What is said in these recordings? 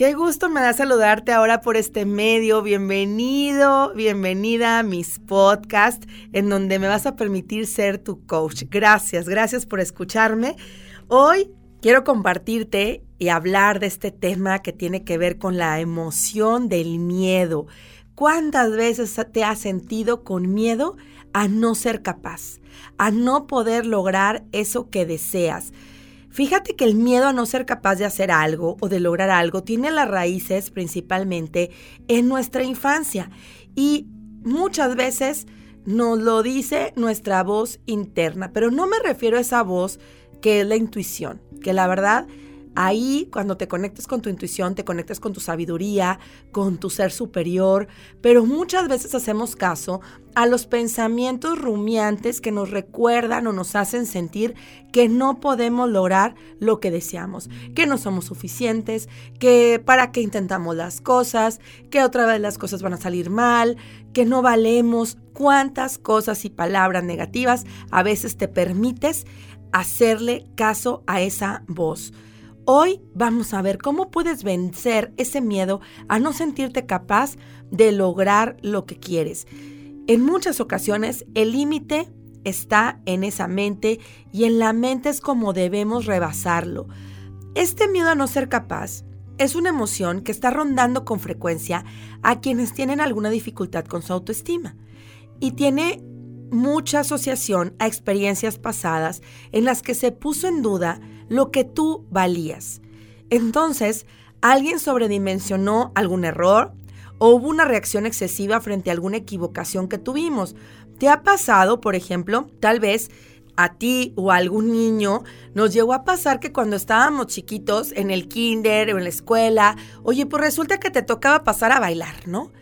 Qué gusto me da saludarte ahora por este medio. Bienvenido, bienvenida a mis podcasts en donde me vas a permitir ser tu coach. Gracias, gracias por escucharme. Hoy quiero compartirte y hablar de este tema que tiene que ver con la emoción del miedo. ¿Cuántas veces te has sentido con miedo a no ser capaz, a no poder lograr eso que deseas? Fíjate que el miedo a no ser capaz de hacer algo o de lograr algo tiene las raíces principalmente en nuestra infancia y muchas veces nos lo dice nuestra voz interna, pero no me refiero a esa voz que es la intuición, que la verdad Ahí, cuando te conectas con tu intuición, te conectas con tu sabiduría, con tu ser superior, pero muchas veces hacemos caso a los pensamientos rumiantes que nos recuerdan o nos hacen sentir que no podemos lograr lo que deseamos, que no somos suficientes, que para qué intentamos las cosas, que otra vez las cosas van a salir mal, que no valemos, cuántas cosas y palabras negativas a veces te permites hacerle caso a esa voz. Hoy vamos a ver cómo puedes vencer ese miedo a no sentirte capaz de lograr lo que quieres. En muchas ocasiones el límite está en esa mente y en la mente es como debemos rebasarlo. Este miedo a no ser capaz es una emoción que está rondando con frecuencia a quienes tienen alguna dificultad con su autoestima y tiene mucha asociación a experiencias pasadas en las que se puso en duda lo que tú valías. Entonces, alguien sobredimensionó algún error o hubo una reacción excesiva frente a alguna equivocación que tuvimos. ¿Te ha pasado, por ejemplo, tal vez a ti o a algún niño nos llegó a pasar que cuando estábamos chiquitos en el kinder o en la escuela, oye, pues resulta que te tocaba pasar a bailar, ¿no?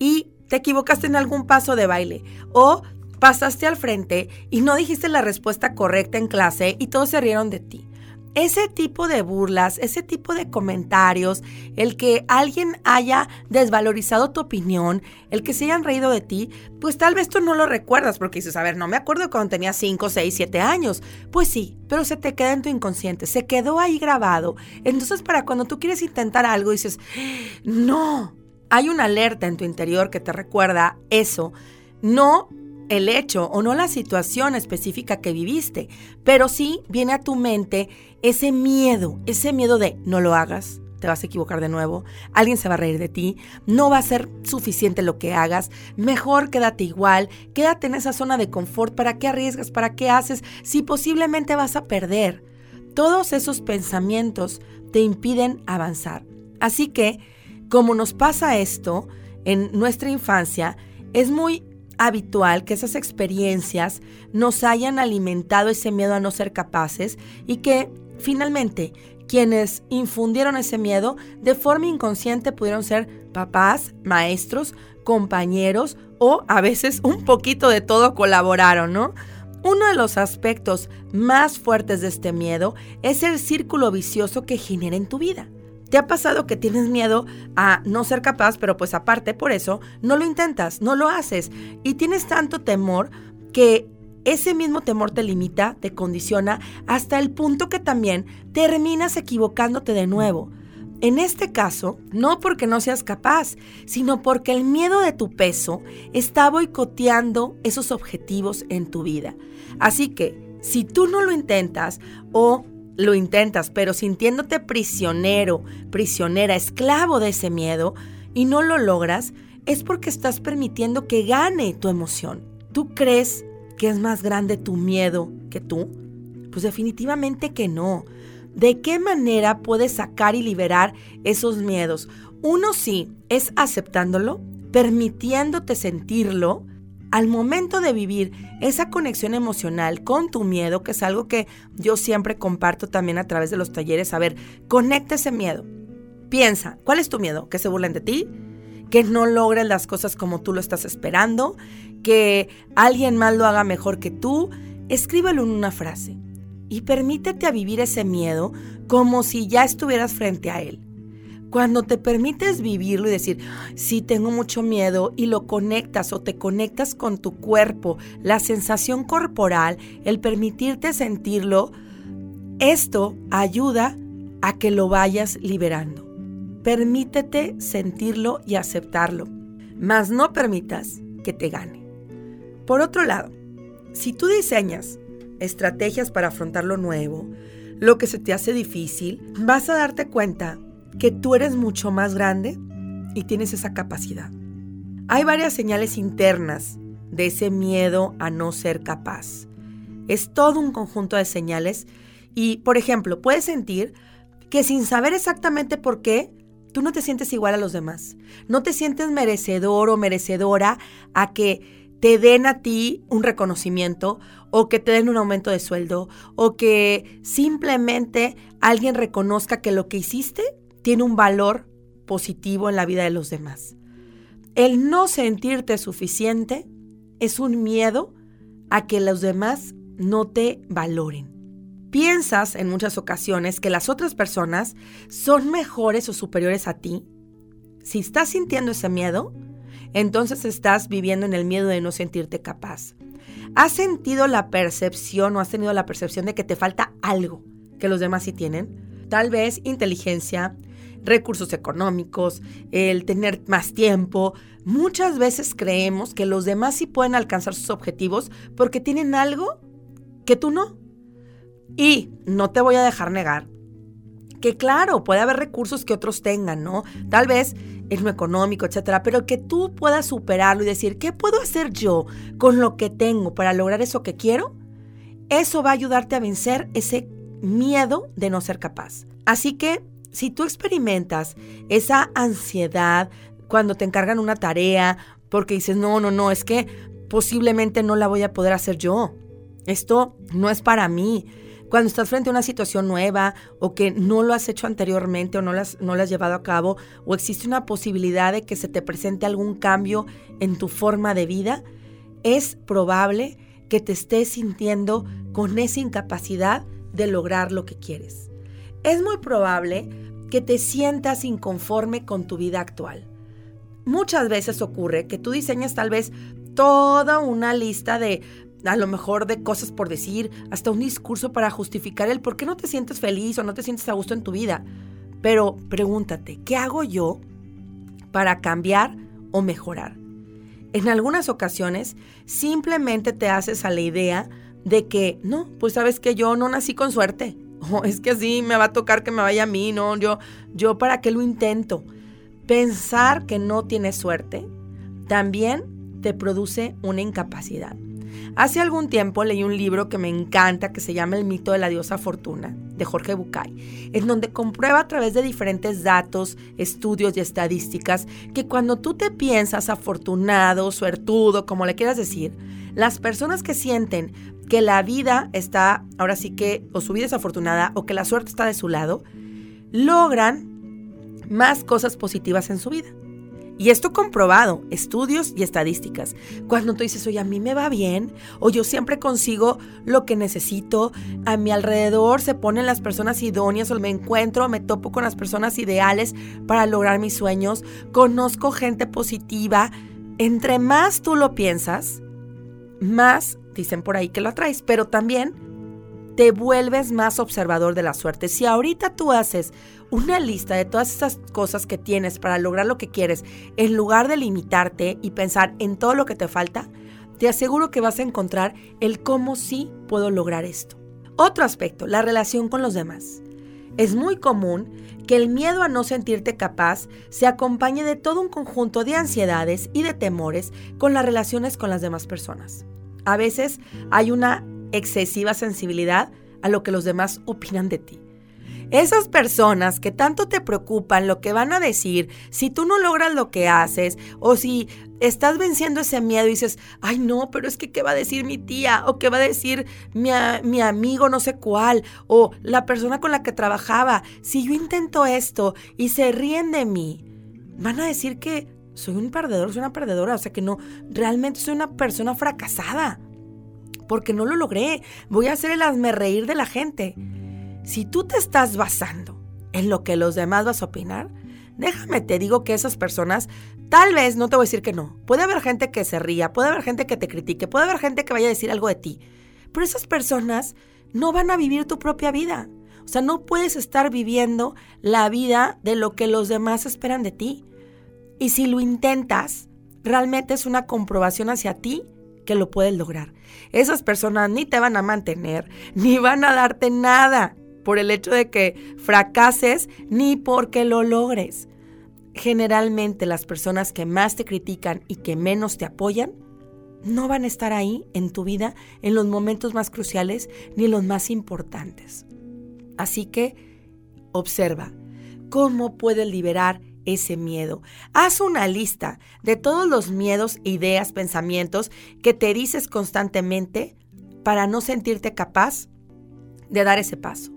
Y te equivocaste en algún paso de baile o pasaste al frente y no dijiste la respuesta correcta en clase y todos se rieron de ti. Ese tipo de burlas, ese tipo de comentarios, el que alguien haya desvalorizado tu opinión, el que se hayan reído de ti, pues tal vez tú no lo recuerdas porque dices, a ver, no me acuerdo cuando tenía 5, 6, 7 años. Pues sí, pero se te queda en tu inconsciente, se quedó ahí grabado. Entonces para cuando tú quieres intentar algo dices, no, hay una alerta en tu interior que te recuerda eso. No el hecho o no la situación específica que viviste, pero sí viene a tu mente ese miedo, ese miedo de no lo hagas, te vas a equivocar de nuevo, alguien se va a reír de ti, no va a ser suficiente lo que hagas, mejor quédate igual, quédate en esa zona de confort, ¿para qué arriesgas? ¿Para qué haces? Si posiblemente vas a perder. Todos esos pensamientos te impiden avanzar. Así que, como nos pasa esto en nuestra infancia, es muy habitual que esas experiencias nos hayan alimentado ese miedo a no ser capaces y que finalmente quienes infundieron ese miedo de forma inconsciente pudieron ser papás, maestros, compañeros o a veces un poquito de todo colaboraron, ¿no? Uno de los aspectos más fuertes de este miedo es el círculo vicioso que genera en tu vida. ¿Te ha pasado que tienes miedo a no ser capaz, pero pues aparte por eso no lo intentas, no lo haces y tienes tanto temor que ese mismo temor te limita, te condiciona hasta el punto que también terminas equivocándote de nuevo? En este caso, no porque no seas capaz, sino porque el miedo de tu peso está boicoteando esos objetivos en tu vida. Así que, si tú no lo intentas o lo intentas, pero sintiéndote prisionero, prisionera, esclavo de ese miedo y no lo logras, es porque estás permitiendo que gane tu emoción. ¿Tú crees que es más grande tu miedo que tú? Pues definitivamente que no. ¿De qué manera puedes sacar y liberar esos miedos? Uno sí es aceptándolo, permitiéndote sentirlo, al momento de vivir esa conexión emocional con tu miedo, que es algo que yo siempre comparto también a través de los talleres, a ver, conecta ese miedo. Piensa, ¿cuál es tu miedo? ¿Que se burlen de ti? ¿Que no logres las cosas como tú lo estás esperando? ¿Que alguien más lo haga mejor que tú? Escríbelo en una frase y permítete vivir ese miedo como si ya estuvieras frente a él. Cuando te permites vivirlo y decir, sí, tengo mucho miedo y lo conectas o te conectas con tu cuerpo, la sensación corporal, el permitirte sentirlo, esto ayuda a que lo vayas liberando. permítete sentirlo y aceptarlo, mas no permitas que te gane. Por otro lado, si tú diseñas estrategias para afrontar lo nuevo, lo que se te hace difícil, vas a darte cuenta que tú eres mucho más grande y tienes esa capacidad. Hay varias señales internas de ese miedo a no ser capaz. Es todo un conjunto de señales y, por ejemplo, puedes sentir que sin saber exactamente por qué, tú no te sientes igual a los demás. No te sientes merecedor o merecedora a que te den a ti un reconocimiento o que te den un aumento de sueldo o que simplemente alguien reconozca que lo que hiciste tiene un valor positivo en la vida de los demás. El no sentirte suficiente es un miedo a que los demás no te valoren. Piensas en muchas ocasiones que las otras personas son mejores o superiores a ti. Si estás sintiendo ese miedo, entonces estás viviendo en el miedo de no sentirte capaz. ¿Has sentido la percepción o has tenido la percepción de que te falta algo que los demás sí tienen? Tal vez inteligencia, recursos económicos, el tener más tiempo. Muchas veces creemos que los demás sí pueden alcanzar sus objetivos porque tienen algo que tú no. Y no te voy a dejar negar que claro, puede haber recursos que otros tengan, ¿no? Tal vez en lo económico, etcétera, pero que tú puedas superarlo y decir, ¿qué puedo hacer yo con lo que tengo para lograr eso que quiero? Eso va a ayudarte a vencer ese miedo de no ser capaz. Así que si tú experimentas esa ansiedad cuando te encargan una tarea, porque dices, no, no, no, es que posiblemente no la voy a poder hacer yo. Esto no es para mí. Cuando estás frente a una situación nueva o que no lo has hecho anteriormente o no lo has, no has llevado a cabo o existe una posibilidad de que se te presente algún cambio en tu forma de vida, es probable que te estés sintiendo con esa incapacidad de lograr lo que quieres. Es muy probable que te sientas inconforme con tu vida actual. Muchas veces ocurre que tú diseñas tal vez toda una lista de a lo mejor de cosas por decir, hasta un discurso para justificar el por qué no te sientes feliz o no te sientes a gusto en tu vida. Pero pregúntate, ¿qué hago yo para cambiar o mejorar? En algunas ocasiones simplemente te haces a la idea de que, no, pues sabes que yo no nací con suerte. O es que así me va a tocar que me vaya a mí, no, yo, yo para qué lo intento. Pensar que no tienes suerte también te produce una incapacidad. Hace algún tiempo leí un libro que me encanta que se llama El mito de la diosa Fortuna, de Jorge Bucay, en donde comprueba a través de diferentes datos, estudios y estadísticas que cuando tú te piensas afortunado, suertudo, como le quieras decir, las personas que sienten que la vida está, ahora sí que, o su vida es afortunada, o que la suerte está de su lado, logran más cosas positivas en su vida. Y esto comprobado, estudios y estadísticas. Cuando tú dices, oye, a mí me va bien, o yo siempre consigo lo que necesito, a mi alrededor se ponen las personas idóneas, o me encuentro, me topo con las personas ideales para lograr mis sueños, conozco gente positiva. Entre más tú lo piensas, más dicen por ahí que lo atraes, pero también te vuelves más observador de la suerte. Si ahorita tú haces una lista de todas esas cosas que tienes para lograr lo que quieres, en lugar de limitarte y pensar en todo lo que te falta, te aseguro que vas a encontrar el cómo sí puedo lograr esto. Otro aspecto, la relación con los demás. Es muy común que el miedo a no sentirte capaz se acompañe de todo un conjunto de ansiedades y de temores con las relaciones con las demás personas. A veces hay una excesiva sensibilidad a lo que los demás opinan de ti. Esas personas que tanto te preocupan lo que van a decir, si tú no logras lo que haces o si estás venciendo ese miedo y dices, ay no, pero es que qué va a decir mi tía o qué va a decir mi, mi amigo no sé cuál o la persona con la que trabajaba, si yo intento esto y se ríen de mí, van a decir que soy un perdedor, soy una perdedora, o sea que no, realmente soy una persona fracasada porque no lo logré, voy a hacer el hazme reír de la gente. Si tú te estás basando en lo que los demás vas a opinar, déjame te digo que esas personas, tal vez, no te voy a decir que no, puede haber gente que se ría, puede haber gente que te critique, puede haber gente que vaya a decir algo de ti, pero esas personas no van a vivir tu propia vida. O sea, no puedes estar viviendo la vida de lo que los demás esperan de ti. Y si lo intentas, realmente es una comprobación hacia ti que lo puedes lograr. Esas personas ni te van a mantener, ni van a darte nada por el hecho de que fracases, ni porque lo logres. Generalmente las personas que más te critican y que menos te apoyan, no van a estar ahí en tu vida en los momentos más cruciales ni los más importantes. Así que observa cómo puedes liberar ese miedo. Haz una lista de todos los miedos, ideas, pensamientos que te dices constantemente para no sentirte capaz de dar ese paso.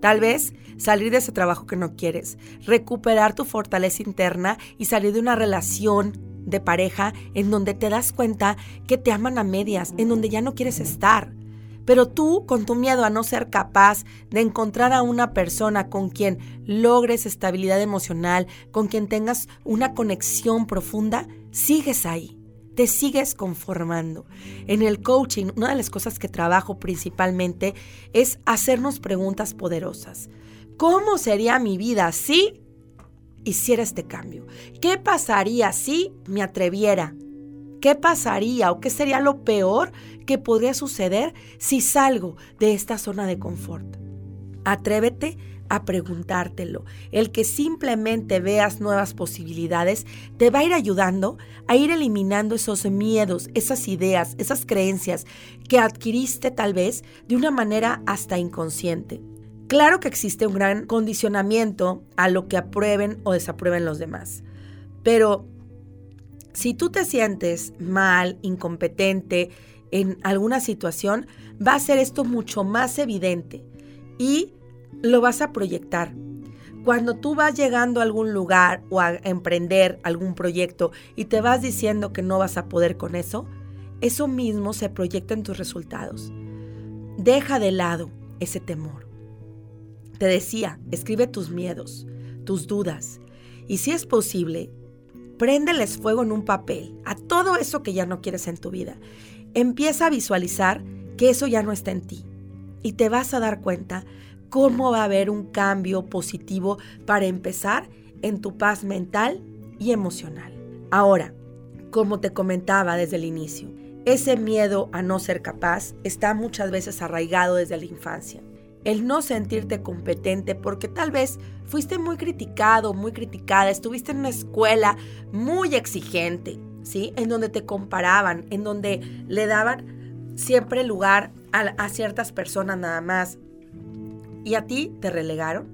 Tal vez salir de ese trabajo que no quieres, recuperar tu fortaleza interna y salir de una relación de pareja en donde te das cuenta que te aman a medias, en donde ya no quieres estar. Pero tú, con tu miedo a no ser capaz de encontrar a una persona con quien logres estabilidad emocional, con quien tengas una conexión profunda, sigues ahí, te sigues conformando. En el coaching, una de las cosas que trabajo principalmente es hacernos preguntas poderosas. ¿Cómo sería mi vida si hiciera este cambio? ¿Qué pasaría si me atreviera? ¿Qué pasaría o qué sería lo peor que podría suceder si salgo de esta zona de confort? Atrévete a preguntártelo. El que simplemente veas nuevas posibilidades te va a ir ayudando a ir eliminando esos miedos, esas ideas, esas creencias que adquiriste tal vez de una manera hasta inconsciente. Claro que existe un gran condicionamiento a lo que aprueben o desaprueben los demás, pero si tú te sientes mal, incompetente en alguna situación, va a ser esto mucho más evidente y lo vas a proyectar. Cuando tú vas llegando a algún lugar o a emprender algún proyecto y te vas diciendo que no vas a poder con eso, eso mismo se proyecta en tus resultados. Deja de lado ese temor. Te decía, escribe tus miedos, tus dudas y si es posible, préndeles fuego en un papel a todo eso que ya no quieres en tu vida. Empieza a visualizar que eso ya no está en ti y te vas a dar cuenta cómo va a haber un cambio positivo para empezar en tu paz mental y emocional. Ahora, como te comentaba desde el inicio, ese miedo a no ser capaz está muchas veces arraigado desde la infancia el no sentirte competente porque tal vez fuiste muy criticado, muy criticada, estuviste en una escuela muy exigente, ¿sí? En donde te comparaban, en donde le daban siempre lugar a, ciertas personas nada más y a ti te relegaron.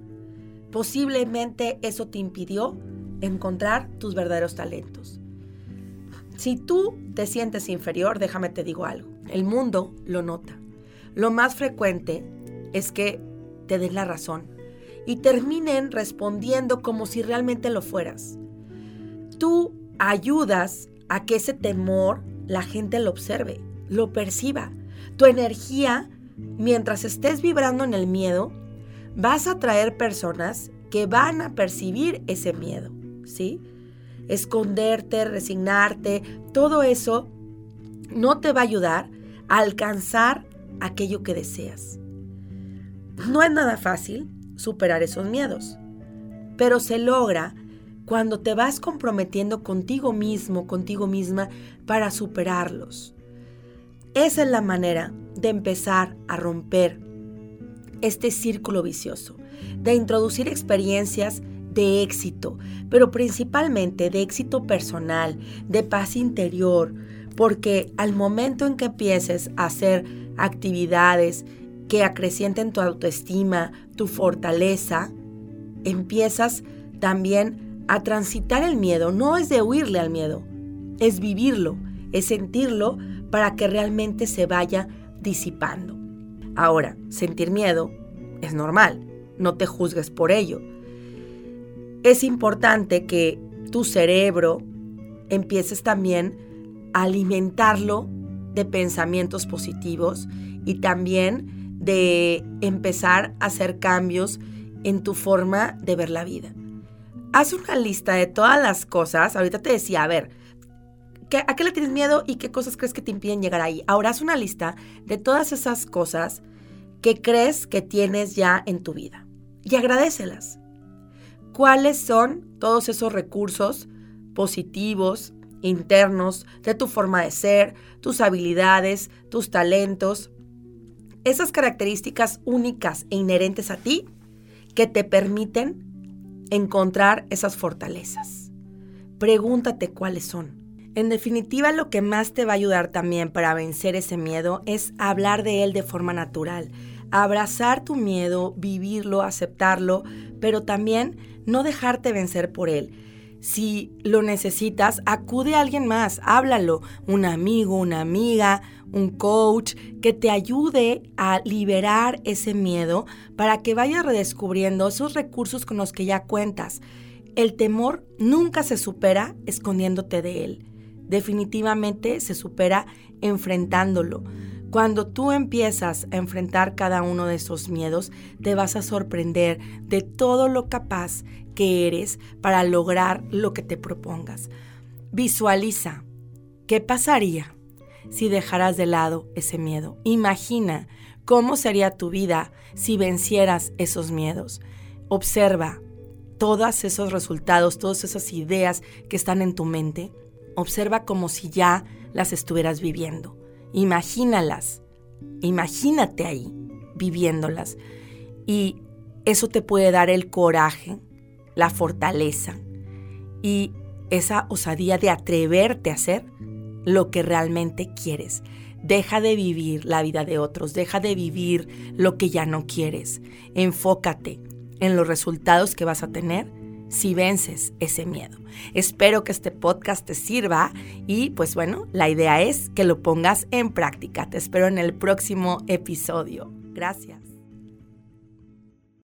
Posiblemente eso te impidió encontrar tus verdaderos talentos. Si tú te sientes inferior, déjame te digo algo, el mundo lo nota. Lo más frecuente es que te den la razón y terminen respondiendo como si realmente lo fueras. Tú ayudas a que ese temor la gente lo observe, lo perciba. Tu energía, mientras estés vibrando en el miedo, vas a atraer personas que van a percibir ese miedo, ¿sí? Esconderte, resignarte, todo eso no te va a ayudar a alcanzar aquello que deseas. No es nada fácil superar esos miedos, pero se logra cuando te vas comprometiendo contigo mismo, contigo misma, para superarlos. Esa es la manera de empezar a romper este círculo vicioso, de introducir experiencias de éxito, pero principalmente de éxito personal, de paz interior, porque al momento en que empieces a hacer actividades que acrecienten tu autoestima, tu fortaleza, empiezas también a transitar el miedo. No es de huirle al miedo, es vivirlo, es sentirlo para que realmente se vaya disipando. Ahora, sentir miedo es normal, no te juzgues por ello. Es importante que tu cerebro empieces también a alimentarlo de pensamientos positivos y también de empezar a hacer cambios en tu forma de ver la vida. Haz una lista de todas las cosas. Ahorita te decía, a ver, ¿a qué le tienes miedo y qué cosas crees que te impiden llegar ahí? Ahora haz una lista de todas esas cosas que crees que tienes ya en tu vida y agradecelas. ¿Cuáles son todos esos recursos positivos, internos, de tu forma de ser, tus habilidades, tus talentos, esas características únicas e inherentes a ti que te permiten encontrar esas fortalezas. Pregúntate cuáles son. En definitiva, lo que más te va a ayudar también para vencer ese miedo es hablar de él de forma natural, abrazar tu miedo, vivirlo, aceptarlo, pero también no dejarte vencer por él. Si lo necesitas, acude a alguien más, háblalo, un amigo, una amiga, un coach, que te ayude a liberar ese miedo para que vayas redescubriendo esos recursos con los que ya cuentas. El temor nunca se supera escondiéndote de él. Definitivamente se supera enfrentándolo. Cuando tú empiezas a enfrentar cada uno de esos miedos, te vas a sorprender de todo lo capaz que eres para lograr lo que te propongas. Visualiza qué pasaría si dejaras de lado ese miedo. Imagina cómo sería tu vida si vencieras esos miedos. Observa todos esos resultados, todas esas ideas que están en tu mente. Observa como si ya las estuvieras viviendo. Imagínalas, imagínate ahí viviéndolas. Y eso te puede dar el coraje, la fortaleza y esa osadía de atreverte a hacer lo que realmente quieres. Deja de vivir la vida de otros, deja de vivir lo que ya no quieres. Enfócate en los resultados que vas a tener si vences ese miedo. Espero que este podcast te sirva y pues bueno, la idea es que lo pongas en práctica. Te espero en el próximo episodio. Gracias.